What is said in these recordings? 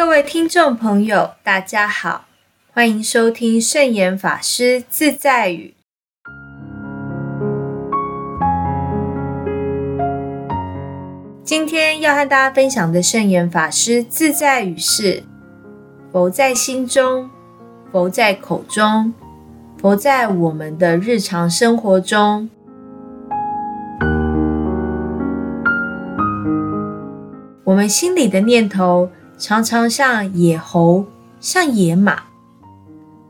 各位听众朋友，大家好，欢迎收听圣严法师自在语。今天要和大家分享的圣严法师自在语是：佛在心中，佛在口中，佛在我们的日常生活中。我们心里的念头常常像野猴，像野马，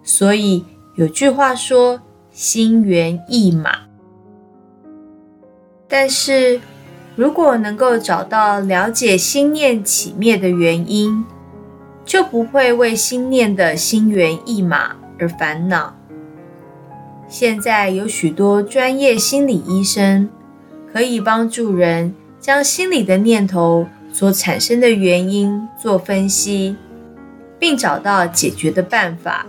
所以有句话说“心猿意马”。但是，如果能够找到了解心念起灭的原因，就不会为心念的心猿意马而烦恼。现在有许多专业心理医生可以帮助人将心里的念头所产生的原因做分析，并找到解决的办法，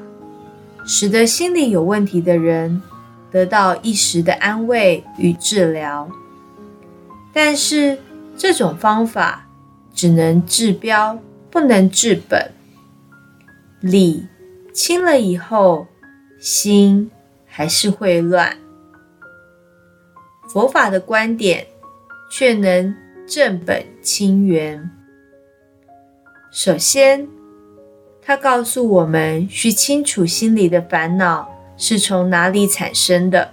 使得心理有问题的人得到一时的安慰与治疗。但是这种方法只能治标，不能治本。理清了以后，心还是会乱。佛法的观点却能正本清源。首先，他告诉我们需清楚心里的烦恼是从哪里产生的。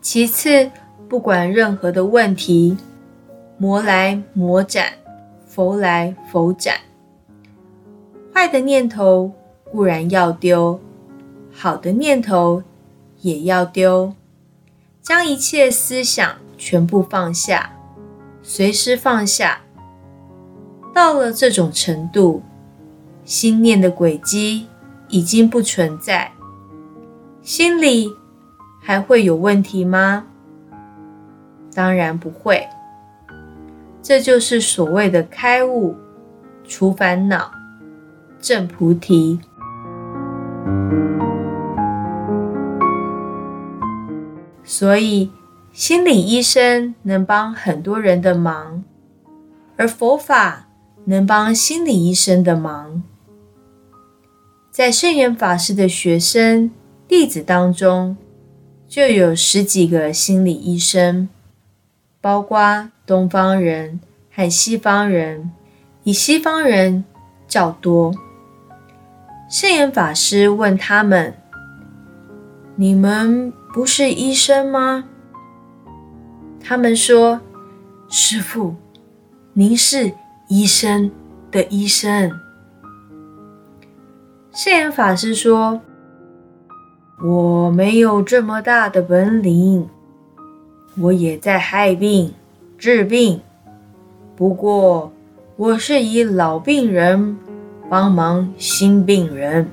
其次，不管任何的问题，魔来魔斩，佛来佛斩。坏的念头固然要丢，好的念头也要丢，将一切思想全部放下，随时放下。到了这种程度，心念的轨迹已经不存在，心里还会有问题吗？当然不会，这就是所谓的开悟、除烦恼、证菩提。所以，心理医生能帮很多人的忙，而佛法能帮心理医生的忙。在圣严法师的学生弟子当中，就有十几个心理医生。包括东方人和西方人，以西方人较多。圣严法师问他们：“你们不是医生吗？”他们说：“师傅，您是医生的医生。”圣严法师说：“我没有这么大的本领。”我也在害病、治病，不过我是以老病人帮忙新病人。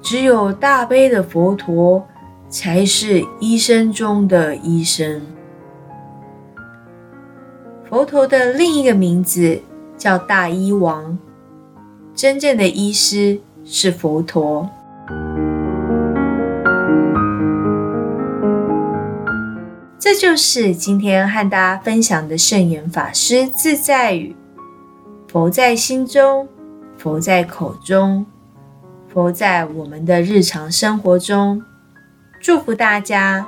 只有大悲的佛陀才是医生中的医生。佛陀的另一个名字叫大医王，真正的医师是佛陀。这就是今天和大家分享的圣严法师自在语：佛在心中，佛在口中，佛在我们的日常生活中。祝福大家